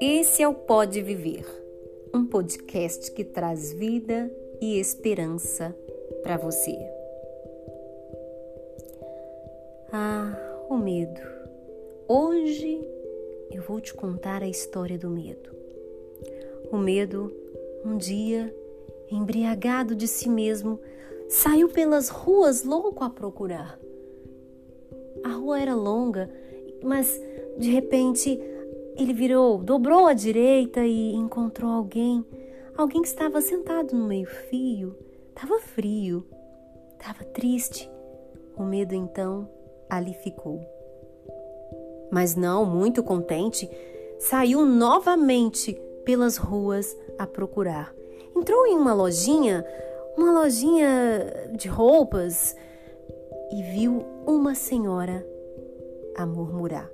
Esse é o Pode Viver, um podcast que traz vida e esperança para você. Ah, o medo. Hoje eu vou te contar a história do medo. O medo, um dia, embriagado de si mesmo, saiu pelas ruas louco a procurar. A rua era longa, mas de repente ele virou, dobrou à direita e encontrou alguém. Alguém que estava sentado no meio-fio. Estava frio, estava triste. O medo então ali ficou. Mas não, muito contente, saiu novamente pelas ruas a procurar. Entrou em uma lojinha, uma lojinha de roupas, e viu uma senhora a murmurar.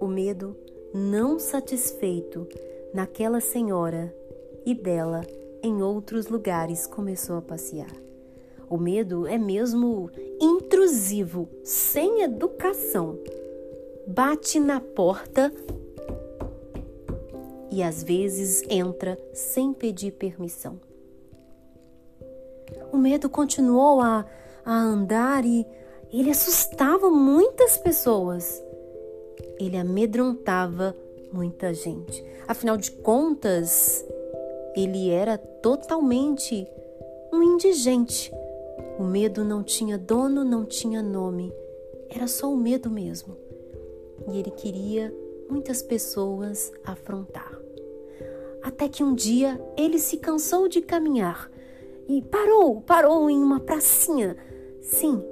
O medo não satisfeito naquela senhora e dela em outros lugares começou a passear. O medo é mesmo intrusivo, sem educação. Bate na porta e às vezes entra sem pedir permissão. O medo continuou a, a andar e ele assustava muitas pessoas ele amedrontava muita gente. Afinal de contas, ele era totalmente um indigente. O medo não tinha dono, não tinha nome. Era só o medo mesmo. E ele queria muitas pessoas afrontar. Até que um dia ele se cansou de caminhar e parou, parou em uma pracinha. Sim.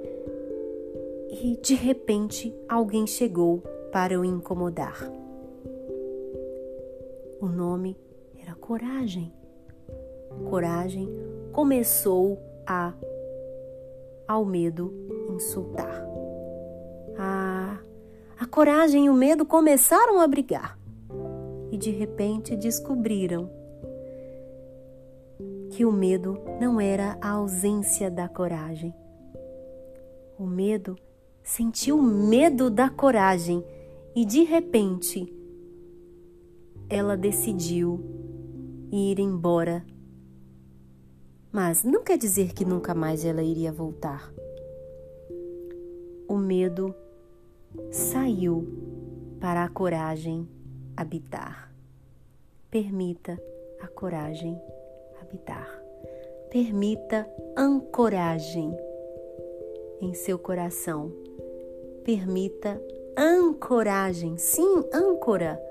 E de repente alguém chegou para o incomodar. O nome era Coragem. Coragem começou a ao medo insultar. Ah, a coragem e o medo começaram a brigar e de repente descobriram que o medo não era a ausência da coragem. O medo sentiu medo da coragem e de repente ela decidiu ir embora. Mas não quer dizer que nunca mais ela iria voltar. O medo saiu para a coragem habitar. Permita a coragem habitar. Permita ancoragem em seu coração. Permita ancoragem, sim, âncora,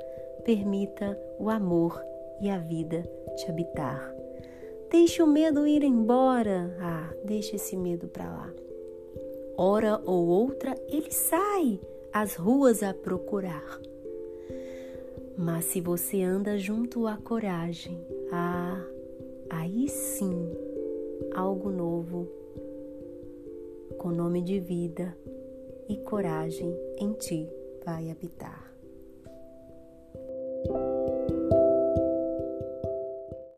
permita o amor e a vida te habitar. Deixe o medo ir embora. Ah, deixe esse medo para lá. Hora ou outra ele sai às ruas a procurar. Mas se você anda junto à coragem, ah, aí sim algo novo, com nome de vida e coragem em ti vai habitar.